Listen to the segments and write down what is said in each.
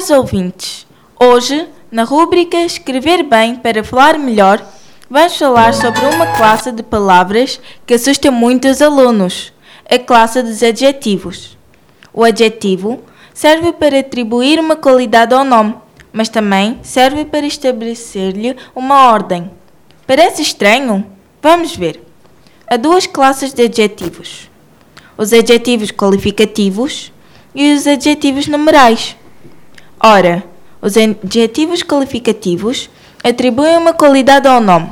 Caros ouvintes, hoje, na rúbrica Escrever Bem para Falar Melhor, vamos falar sobre uma classe de palavras que assusta muito os alunos, a classe dos adjetivos. O adjetivo serve para atribuir uma qualidade ao nome, mas também serve para estabelecer-lhe uma ordem. Parece estranho? Vamos ver. Há duas classes de adjetivos: os adjetivos qualificativos e os adjetivos numerais. Ora, os adjetivos qualificativos atribuem uma qualidade ao nome.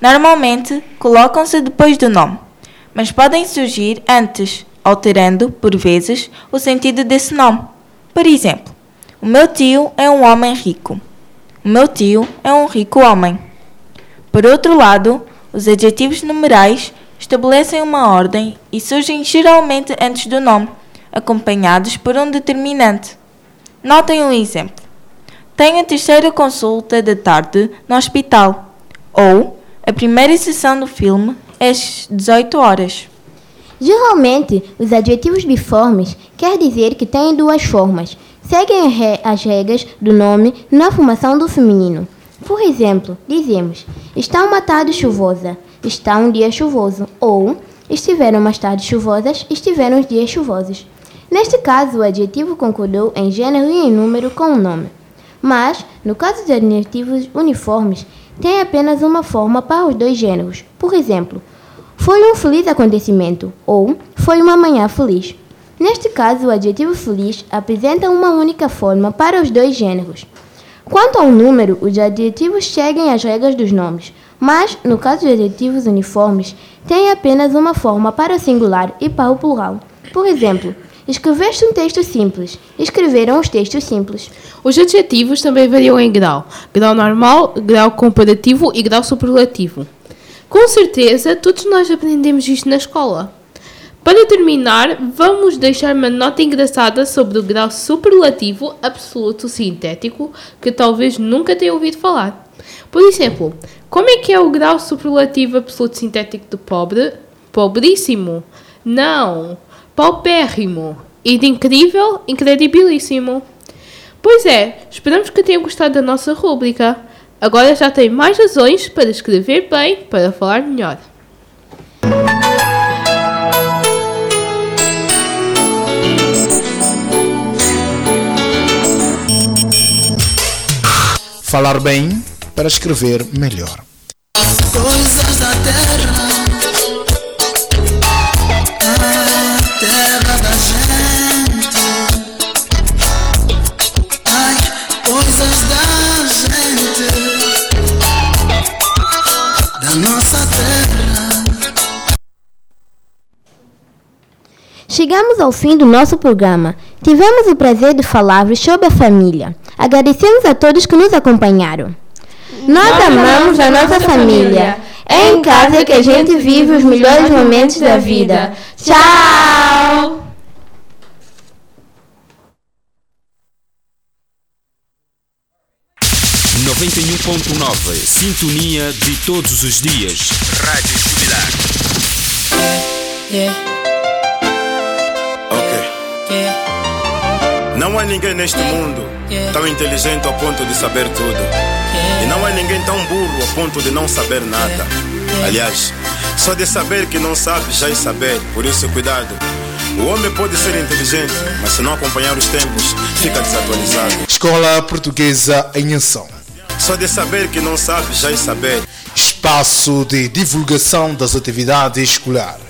Normalmente, colocam-se depois do nome, mas podem surgir antes, alterando, por vezes, o sentido desse nome. Por exemplo, o meu tio é um homem rico. O meu tio é um rico homem. Por outro lado, os adjetivos numerais estabelecem uma ordem e surgem geralmente antes do nome, acompanhados por um determinante. Notem um exemplo. Tenho a terceira consulta da tarde no hospital. Ou a primeira sessão do filme é às 18 horas. Geralmente, os adjetivos biformes quer dizer que têm duas formas. Seguem as regras do nome na formação do feminino. Por exemplo, dizemos: está uma tarde chuvosa, está um dia chuvoso, ou estiveram umas tardes chuvosas, estiveram os dias chuvosos. Neste caso, o adjetivo concordou em gênero e em número com o nome. Mas, no caso de adjetivos uniformes, tem apenas uma forma para os dois gêneros. Por exemplo, foi um feliz acontecimento ou foi uma manhã feliz. Neste caso, o adjetivo feliz apresenta uma única forma para os dois gêneros. Quanto ao número, os adjetivos seguem as regras dos nomes, mas, no caso de adjetivos uniformes, tem apenas uma forma para o singular e para o plural. Por exemplo, Escreveste um texto simples. Escreveram os textos simples. Os adjetivos também variam em grau: grau normal, grau comparativo e grau superlativo. Com certeza, todos nós aprendemos isto na escola. Para terminar, vamos deixar uma nota engraçada sobre o grau superlativo absoluto sintético que talvez nunca tenha ouvido falar. Por exemplo, como é que é o grau superlativo absoluto sintético do pobre? Pobríssimo? Não paupérrimo e de incrível, incredibilíssimo. Pois é, esperamos que tenham gostado da nossa rúbrica. Agora já tem mais razões para escrever bem, para falar melhor. Falar bem para escrever melhor. Coisas da terra Chegamos ao fim do nosso programa. Tivemos o prazer de falar sobre a família. Agradecemos a todos que nos acompanharam. Nós amamos a nossa família. É em casa que a gente vive os melhores momentos da vida. Tchau! Noventa e um ponto nove Sintonia de todos os dias. Rádio Jubilar. Yeah. Não há ninguém neste mundo tão inteligente ao ponto de saber tudo. E não há ninguém tão burro ao ponto de não saber nada. Aliás, só de saber que não sabe já é saber, por isso cuidado. O homem pode ser inteligente, mas se não acompanhar os tempos, fica desatualizado. Escola Portuguesa em Ação. Só de saber que não sabe já é saber. Espaço de divulgação das atividades escolares